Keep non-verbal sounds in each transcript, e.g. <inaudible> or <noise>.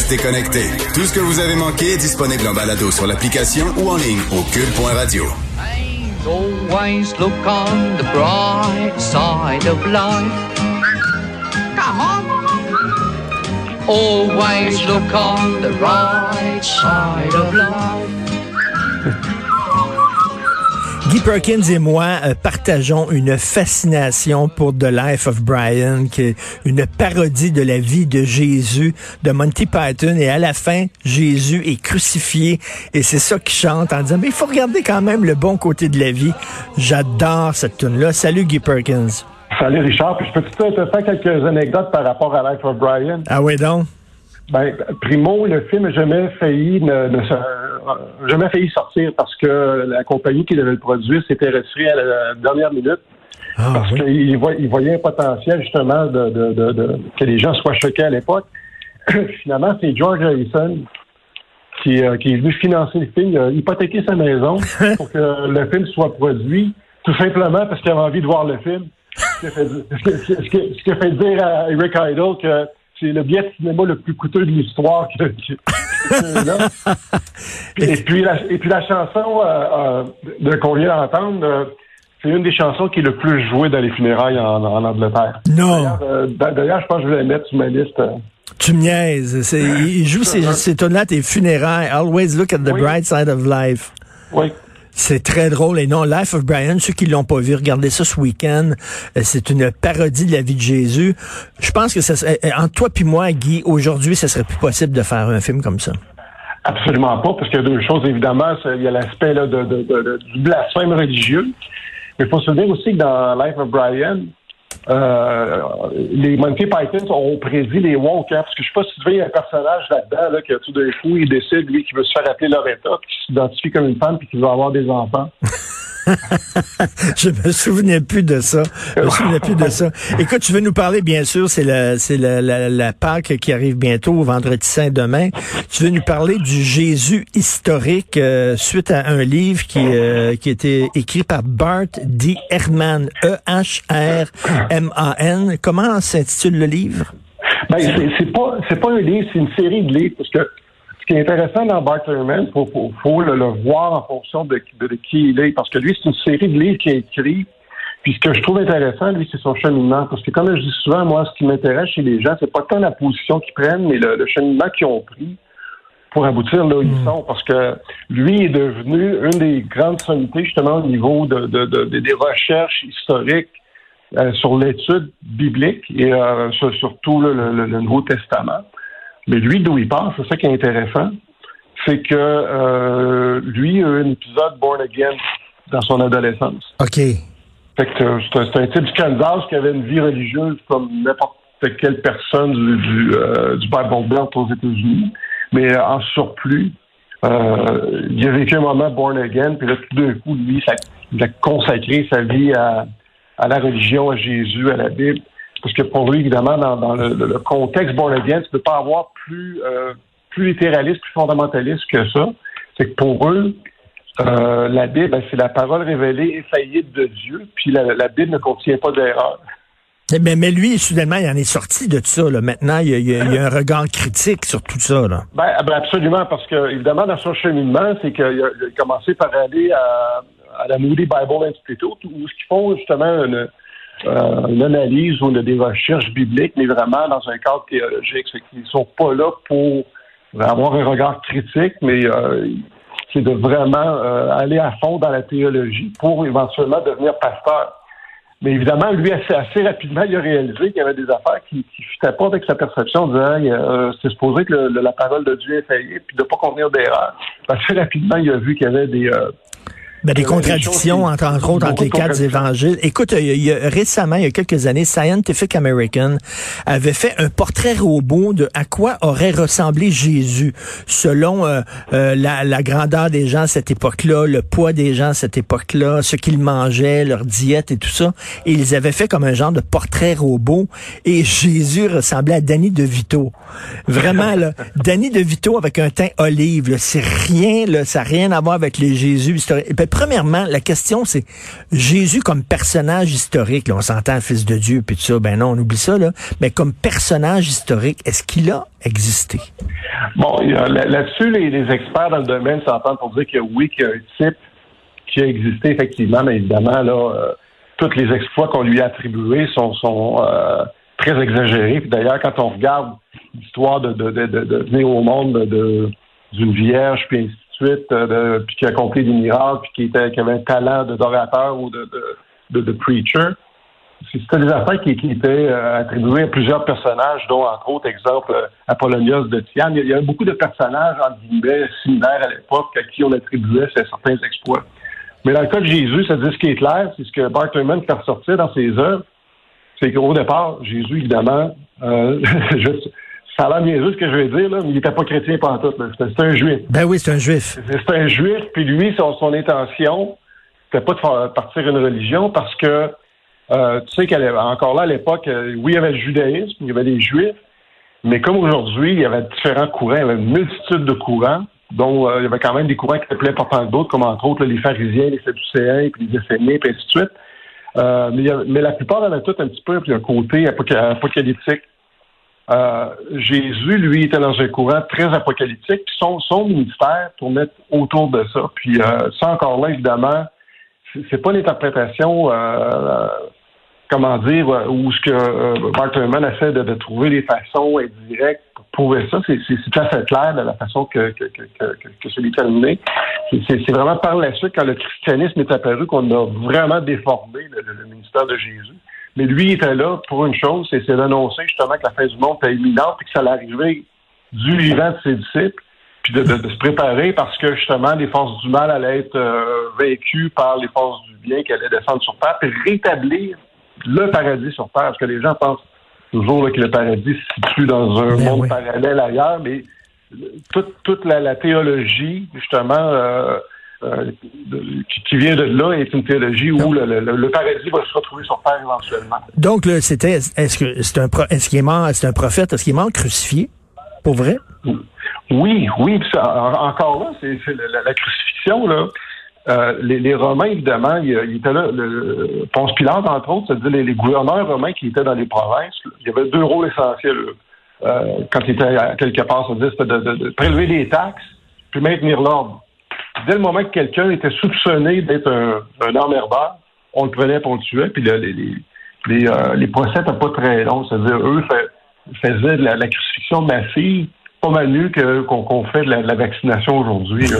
Restez connectés. Tout ce que vous avez manqué est disponible en balado sur l'application ou en ligne au cube.radio. Always look on the bright side of life. Come on. Always look on the right side of life. <laughs> Guy Perkins et moi euh, partageons une fascination pour The Life of Brian, qui est une parodie de la vie de Jésus de Monty Python. Et à la fin, Jésus est crucifié et c'est ça qu'il chante en disant, mais il faut regarder quand même le bon côté de la vie. J'adore cette tune-là. Salut Guy Perkins. Salut Richard, puis je peux te faire quelques anecdotes par rapport à Life of Brian? Ah oui donc? Ben, primo, le film n'a jamais failli ne, ne se- jamais failli sortir parce que la compagnie qui devait le produire s'était retirée à la dernière minute Ah parce oui. qu'il voit- il voyait un potentiel justement de, de- de- de- que les gens soient choqués à l'époque. <clears throat> Finalement, c'est George Harrison qui, euh, qui est venu financer le film, il a hypothéqué sa maison <laughs> pour que le film soit produit, tout simplement parce qu'il avait envie de voir le film. Ce qui a fait, <laughs> ce qui- fait dire à Eric Idle que c'est le billet de cinéma le plus coûteux de l'histoire que, que-. Et puis la, et puis la chanson euh, euh, de- qu'on vient d'entendre, euh, c'est une des chansons qui est le plus jouée dans les funérailles en, en Angleterre. Non, D'ailleurs, euh, d'a- D'ailleurs, je pense que je vais la mettre sur ma liste. tu me niaises. Il joue ces, ces tunes-là à tes funérailles. Always look at the Oui. bright side of life. Oui. C'est très drôle. Et non, Life of Brian, ceux qui l'ont pas vu, regardez ça ce week-end. Euh, C'est une parodie de la vie de Jésus. Je pense que ça serait, euh, entre toi puis moi, Guy, aujourd'hui, ça serait plus possible de faire un film comme ça. Absolument pas, parce qu'il y a deux choses, évidemment. Il y a l'aspect du blasphème religieux. Mais il faut se dire aussi que dans Life of Brian, euh, les Monty Python ont prédit les woke, hein, parce que je sais pas si tu a un personnage là-dedans là, que tout d'un coup, il décide, lui, qu'il veut se faire appeler Loretta, puis qui s'identifie comme une femme, puis qui veut avoir des enfants. <laughs> <laughs> Je me souvenais plus de ça. Je me souvenais plus de ça. Écoute, tu veux nous parler, bien sûr, c'est la, c'est la, Pâque qui arrive bientôt, vendredi saint demain. Tu veux nous parler du Jésus historique euh, suite à un livre qui, euh, qui été écrit par Bart D. Herman, E E-H-R-M-A-N. Comment s'intitule le livre? Ben, c'est pas pas un livre, c'est une série de livres, qui est intéressant dans Bart il faut, faut, faut le, le voir en fonction de, de, de qui il est, parce que lui, c'est une série de livres qu'il a écrit. Puis ce que je trouve intéressant, lui, c'est son cheminement. Parce que comme je dis souvent, moi, ce qui m'intéresse chez les gens, c'est pas tant la position qu'ils prennent, mais le, le cheminement qu'ils ont pris pour aboutir là où ils sont. Parce que lui est devenu une des grandes sommités, justement, au niveau de, de, de- de- des recherches historiques euh, sur l'étude biblique et euh, sur- surtout le Nouveau Testament. Mais lui, d'où il part, c'est ça qui est intéressant, c'est que euh, lui a eu un épisode born again dans son adolescence. OK. Fait que c'est un, type du Kansas qui avait une vie religieuse comme n'importe quelle personne du, du, euh, du Bible Belt aux États-Unis. Mais en surplus, euh, il a vécu un moment born again, puis là, tout d'un coup, lui, ça, il a consacré sa vie à, à la religion, à Jésus, à la Bible. Parce que pour lui, évidemment, dans, dans le, contexte born again, tu ne peux pas avoir plus, euh, plus littéraliste, plus fondamentaliste que ça. C'est que pour eux, euh, la Bible, ben, c'est la parole révélée infaillible de Dieu, puis la, la Bible ne contient pas d'erreur. Mais, mais lui, soudainement, il en est sorti de ça. Là. Maintenant, il y, a, il y a- il y a un regard critique sur tout ça. Là. Ben, ben, absolument, parce que évidemment, dans son cheminement, c'est qu'il a, il a commencé par aller à, à la Moody Bible Institute, où ce qu'ils font justement une, euh, une analyse ou des recherches bibliques, mais vraiment dans un cadre théologique. C'est qu'ils sont pas là pour avoir un regard critique, mais euh, c'est de vraiment euh, aller à fond dans la théologie pour éventuellement devenir pasteur. Mais évidemment, lui, assez, assez rapidement, il a réalisé qu'il y avait des affaires qui ne fitaient pas avec sa perception, en disant euh, c'est supposé que le- la parole de Dieu est faillible, puis de ne pas contenir d'erreur. Assez rapidement, il a vu qu'il y avait des, euh, Ben, des contradictions, qui- entre, entre autres, entre les quatre évangiles. Écoute, il y a- il y a- récemment, il y a quelques années, Scientific American avait fait un portrait robot de à quoi aurait ressemblé Jésus, selon euh, euh, la, la grandeur des gens à cette époque-là, le poids des gens à cette époque-là, ce qu'ils mangeaient, leur diète et tout ça. Et ils avaient fait comme un genre de portrait robot. Et Jésus ressemblait à Danny DeVito. Vraiment, là, Danny DeVito avec un teint olive, c'est rien, là, ça n'a rien à voir avec les Jésus historiques. Premièrement, la question, c'est Jésus comme personnage historique, on s'entend fils de Dieu, puis tout ça, ben non, on oublie ça, là, mais comme personnage historique, est-ce qu'il a existé? Bon, là-dessus, les, experts dans le domaine s'entendent pour dire que oui, qu'il y a un type qui a existé effectivement, mais évidemment, là, euh, tous les exploits qu'on lui a attribués sont, euh, très exagérés. Puis d'ailleurs, quand on regarde l'histoire de, de, venir au monde de- de- d'une vierge, puis ainsi euh, puis qui a accompli des miracles, puis qui, était, qui avait un talent d'orateur ou de, de, preacher, c'était des affaires qui, qui étaient euh, attribuées à plusieurs personnages, dont entre autres, exemple, euh, Apollonios de Tyane. Il y a- il y a beaucoup de personnages, en guillemets, similaires à l'époque à qui on attribuait certains exploits. Mais dans le cas de Jésus, ça dit ce qui est clair, c'est ce que Bart fait ressortir dans ses œuvres, c'est qu'au départ, Jésus, évidemment, euh, <laughs> ça a l'air niaiseux ce que je vais dire, là, mais il n'était pas chrétien pantoute. là. C'était un juif. Ben oui, c'est un juif. C'était un juif, puis lui, son, son intention, c'était pas de faire partir une religion parce que, euh, tu sais qu'elle est- encore là, à l'époque, euh, oui, il y avait le judaïsme, il y avait les juifs, mais comme aujourd'hui, il y avait différents courants, il y avait une multitude de courants, dont euh, il y avait quand même des courants qui étaient plus importants que d'autres, comme entre autres là, les pharisiens, les sadducéens, puis les esséniens, puis ainsi de suite. Mais, il y avait- mais la plupart avaient tout un petit peu puis un côté apoca- apocalyptique. Euh, Jésus, lui, était dans un courant très apocalyptique, puis son, son ministère tournait autour de ça. Puis euh, ça, encore là, évidemment, c'est pas l'interprétation, euh, comment dire, euh, où ce que Bart Ehrman essaie de, de trouver des façons indirectes pour prouver ça. C'est tout à fait clair de la façon que, que, que, que, que, c'est vraiment par la suite, quand le christianisme est apparu, qu'on a vraiment déformé le ministère de Jésus. Mais lui était là pour une chose, c'est c'est d'annoncer justement que la fin du monde était imminente et que ça allait arriver du vivant de ses disciples, puis de, de- de se préparer parce que justement les forces du mal allaient être euh, vaincues par les forces du bien qui allaient descendre sur terre, puis rétablir le paradis sur terre. Parce que les gens pensent toujours là, que le paradis se situe dans un Ben monde oui. parallèle ailleurs, mais toute, toute la, la théologie, justement, euh, euh, qui, qui vient de là, est une théologie où le, le- le paradis va se retrouver sur terre éventuellement. Donc, là, c'était, est-ce que c'est un, pro- est-ce qu'il est mort, c'est un prophète, est-ce qu'il est mort crucifié? Pour vrai? Oui, oui, ça, en- encore là, c'est la, crucifixion, là. Euh, les, les Romains, évidemment, il, il était là, le, Ponce Pilate, entre autres, c'est-à-dire les, les gouverneurs romains qui étaient dans les provinces, il y avait deux rôles essentiels euh, quand ils étaient à quelque part, c'est-à-dire c'était de, de- de prélever des taxes puis maintenir l'ordre. Dès le moment que quelqu'un était soupçonné d'être un, un emmerdeur, on le prenait pour le tuait, puis le- les, les, les, euh, les procès n'étaient pas très longs, c'est-à-dire eux faisaient de la, la crucifixion massive pas mal mieux que- qu'on fait de la, de la vaccination aujourd'hui. là.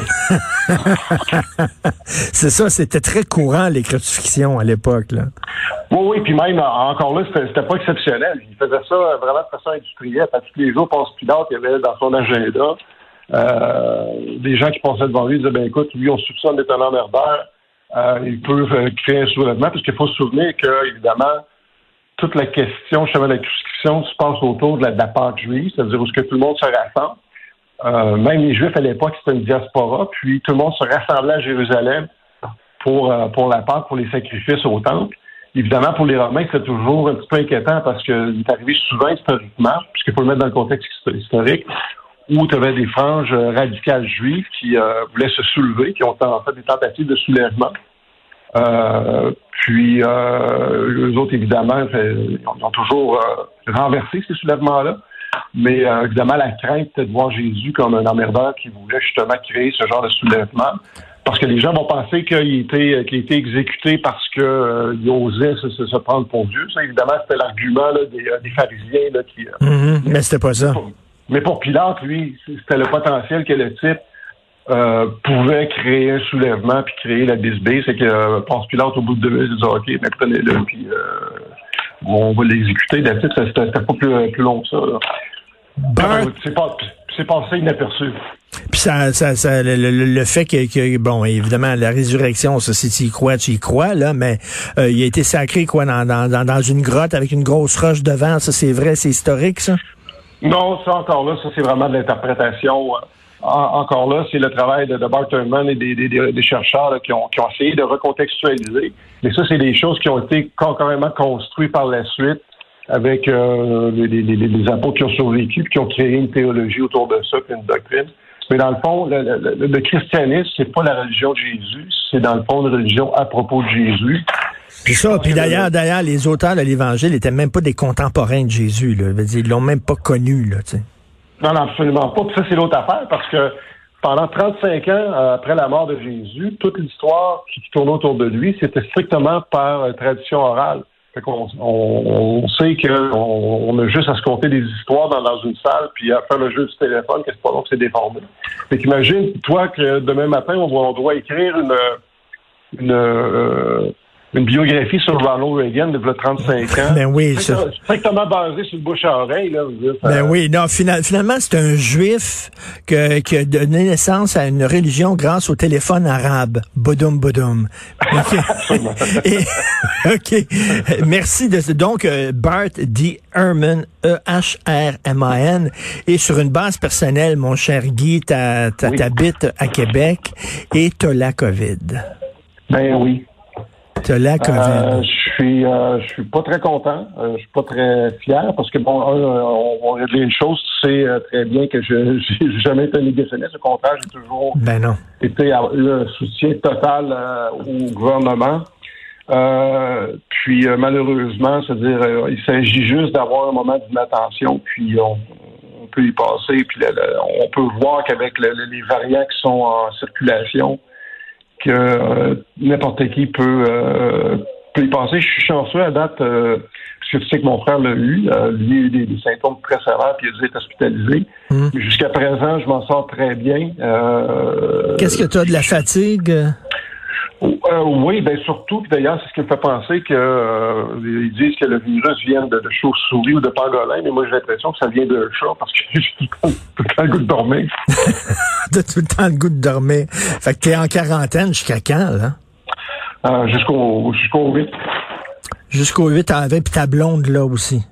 <laughs> C'est ça, c'était très courant, les crucifixions à l'époque, là. Oui, oui, puis même en- encore là, c'était pas exceptionnel. Il faisait ça euh, vraiment de façon industrielle. Parce que tous les jours, Pilate, il y avait dans son agenda des gens qui passaient devant lui disaient ben écoute, lui, on soupçonne d'être un emmerdeur. Euh, il peut euh, créer un soulèvement, parce qu'il faut se souvenir que, évidemment, toute la question justement de la crucifixion se passe autour de la, de juive, c'est-à-dire où ce que tout le monde se rassemble. Euh, même les Juifs à l'époque, c'était une diaspora, puis tout le monde se rassemblait à Jérusalem pour, euh, pour la Pâque, pour les sacrifices au temple. Évidemment, pour les Romains, c'est toujours un petit peu inquiétant parce qu'il est arrivé souvent historiquement, puisqu'il faut le mettre dans le contexte histo- historique, où tu avais des franges euh, radicales juives qui euh, voulaient se soulever, qui ont en fait des tentatives de soulèvement. Euh, puis, euh, eux autres, évidemment, ils ont, toujours renversé ces soulèvements-là. Mais évidemment, la crainte, c'était de voir Jésus comme un emmerdeur qui voulait justement créer ce genre de soulèvement. Parce que les gens vont penser qu'il était, qu'il était exécuté parce qu'il il osait se, se- se prendre pour Dieu. Ça, évidemment, c'était l'argument là, des, des pharisiens là, qui, Mhm, Mais c'était pas ça. Mais pour Pilate, lui, c'était le potentiel que le type euh, pouvait créer un soulèvement puis créer la bisbée. C'est que euh, Ponce Pilate, au bout de deux minutes, il dit OK, mais prenez-le, puis euh, on va l'exécuter. D'habitude, ça, c'était pas plus, plus long que ça. là. Bart, C'est pas, c'est passé inaperçu. Puis ça, ça, ça le, le- le fait que, que, bon, évidemment, la résurrection, ça, si tu y crois, tu y crois, là, mais euh, il a été sacré, quoi, dans, dans, dans une grotte avec une grosse roche devant, ça, c'est vrai, c'est historique, ça? Non, ça encore là, ça c'est vraiment de l'interprétation. euh, en- encore là, c'est le travail de, de Bart et des, chercheurs qui, ont, essayé de recontextualiser. Mais ça, c'est des choses qui ont été carrément construites par la suite avec euh, les, qui ont survécu, qui ont créé une théologie autour de ça, puis une doctrine. Mais dans le fond, le- le christianisme, c'est pas la religion de Jésus, c'est dans le fond une religion à propos de Jésus. Puis ça, puis d'ailleurs, d'ailleurs, les auteurs de l'Évangile étaient même pas des contemporains de Jésus, là. Dire, Ils l'ont même pas connu, là, tu sais. Non, non, absolument pas. Puis ça, c'est l'autre affaire, parce que pendant 35 ans euh, après la mort de Jésus, toute l'histoire qui tournait autour de lui, c'était strictement par euh, tradition orale. Fait qu'on on, on sait qu'on on a juste à se compter des histoires dans, dans une salle, puis à faire le jeu du téléphone, que c'est pas long que c'est déformé. Fait qu'imagine, toi, que demain matin, on doit, on doit écrire une, une, euh, une biographie sur Ronald Reagan de 35 ans. Ben oui, ça. Strictement- basé sur le bouche à oreille, là. dire, ça- Ben oui, non, fina- finalement, c'est un juif que, qui a donné naissance à une religion grâce au téléphone arabe. Bodoum, bodoum. <laughs> OK. Et- <laughs> OK. Merci de ce- Donc, euh, Bart D. Herman, E E-H-R-M-A-N. Et sur une base personnelle, mon cher Guy, t'as- Oui. t'habites à Québec et t'as la COVID. Ben oui. La Euh, COVID. je suis, euh, je suis pas très content. Euh, je suis pas très fier parce que bon, on va régler une chose. Tu sais très bien que je <laughs> j'ai jamais été un négationniste. Au contraire, j'ai toujours ben non. été à- un soutien total au gouvernement. Euh, puis euh, malheureusement, c'est-à-dire, euh, il s'agit juste d'avoir un moment d'inattention, puis on, on peut y passer. Puis le- le- on peut voir qu'avec le- le- les variants qui sont en circulation, que euh, n'importe qui peut, euh, peut y passer. Je suis chanceux à date, euh, parce que tu sais que mon frère l'a eu. Euh, lui a eu des, des symptômes très sévères, puis il a dû être hospitalisé. Hmm. Jusqu'à présent, je m'en sors très bien. Euh, Qu'est-ce que t'as de la fatigue? Euh, oui, ben surtout, puis d'ailleurs, c'est ce qui me fait penser que euh, ils disent que le virus vient de, de chauve-souris ou de pangolin, mais moi j'ai l'impression que ça vient de chat parce que <laughs> j'ai tout le temps le goût de dormir. <laughs> T'as tout le temps le goût de dormir. Fait que t'es en quarantaine jusqu'à quand, là? Euh, jusqu'au jusqu'au 8. Jusqu'au 8 avec puis ta blonde là aussi.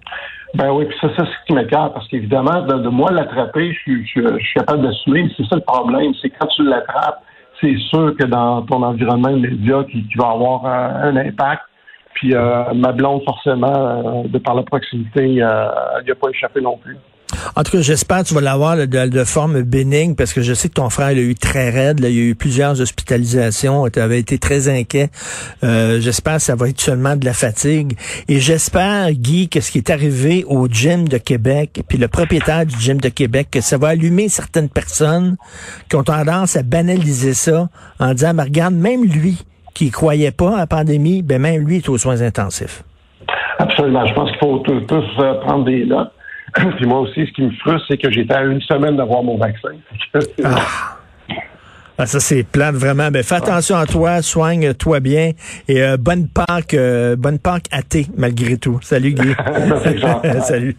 Ben oui, puis ça, ça c'est ce qui m'écarte, parce qu'évidemment, de, de moi l'attraper, je, suis- je, je suis capable d'assumer, mais c'est ça le problème, c'est quand tu l'attrapes, c'est sûr que dans ton environnement immédiat, qui, qui va avoir un, impact. Puis euh, ma blonde, forcément, euh, de par la proximité, euh, elle n'y a pas échappé non plus. En tout cas, j'espère que tu vas l'avoir de, forme bénigne parce que je sais que ton frère l'a eu très raide. Il a eu plusieurs hospitalisations. Tu avais été très inquiet. Euh, j'espère que ça va être seulement de la fatigue. Et j'espère, Guy, que ce qui est arrivé au gym de Québec, puis le propriétaire du gym de Québec, que ça va allumer certaines personnes qui ont tendance à banaliser ça en disant, mais regarde, même lui qui croyait pas à la pandémie, ben même lui est aux soins intensifs. Absolument. Je pense qu'il faut tous, tous, euh, prendre des notes. <laughs> Puis moi aussi, ce qui me frustre, c'est que j'étais à une semaine d'avoir mon vaccin. <laughs> Ah, ça, c'est plate, vraiment. Ben, fais attention à toi, soigne-toi bien et euh, bonne Pâques, euh, bonne Pâques à thé, malgré tout. Salut, Guy. <laughs> Salut.